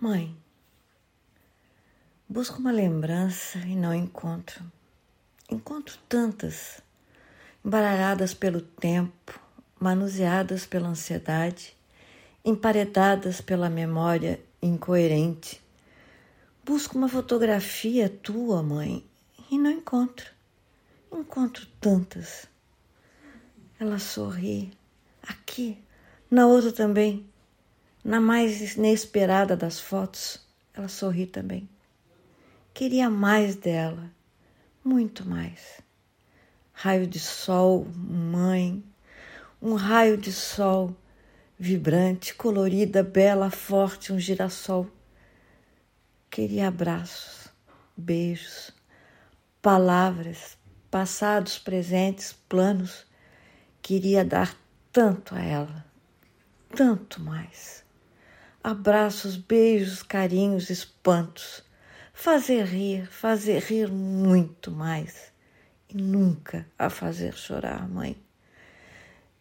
Mãe, busco uma lembrança e não encontro. Encontro tantas, embaralhadas pelo tempo, manuseadas pela ansiedade, emparedadas pela memória incoerente. Busco uma fotografia tua, mãe, e não encontro. Encontro tantas. Ela sorri. Aqui, na outra também na mais inesperada das fotos, ela sorri também. Queria mais dela, muito mais. Raio de sol, mãe, um raio de sol vibrante, colorida, bela, forte, um girassol. Queria abraços, beijos, palavras, passados, presentes, planos. Queria dar tanto a ela, tanto mais abraços, beijos, carinhos, espantos, fazer rir, fazer rir muito mais. E nunca a fazer chorar, mãe.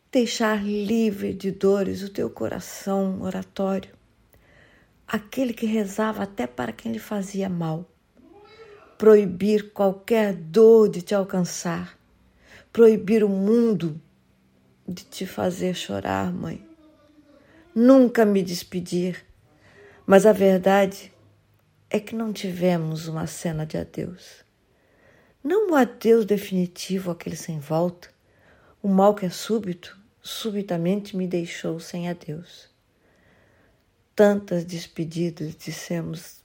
Deixar livre de dores o teu coração oratório, aquele que rezava até para quem lhe fazia mal. Proibir qualquer dor de te alcançar, proibir o mundo de te fazer chorar, mãe nunca me despedir, mas a verdade é que não tivemos uma cena de adeus. Não o adeus definitivo, aquele sem volta, o mal que é súbito, subitamente me deixou sem adeus. Tantas despedidas dissemos,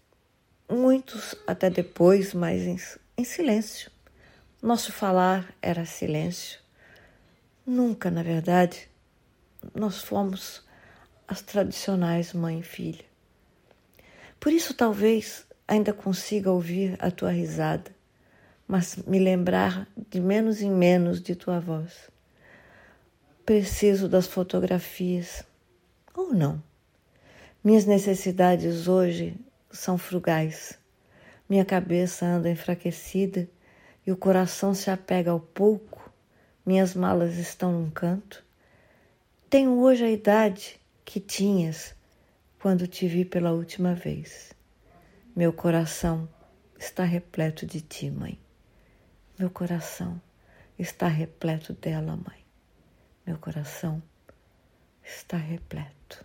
muitos até depois, mas em, em silêncio. Nosso falar era silêncio. Nunca, na verdade, nós fomos as tradicionais mãe e filha. Por isso, talvez ainda consiga ouvir a tua risada, mas me lembrar de menos em menos de tua voz. Preciso das fotografias, ou não. Minhas necessidades hoje são frugais. Minha cabeça anda enfraquecida e o coração se apega ao pouco. Minhas malas estão num canto. Tenho hoje a idade que tinhas quando te vi pela última vez. Meu coração está repleto de ti, mãe. Meu coração está repleto dela, mãe. Meu coração está repleto.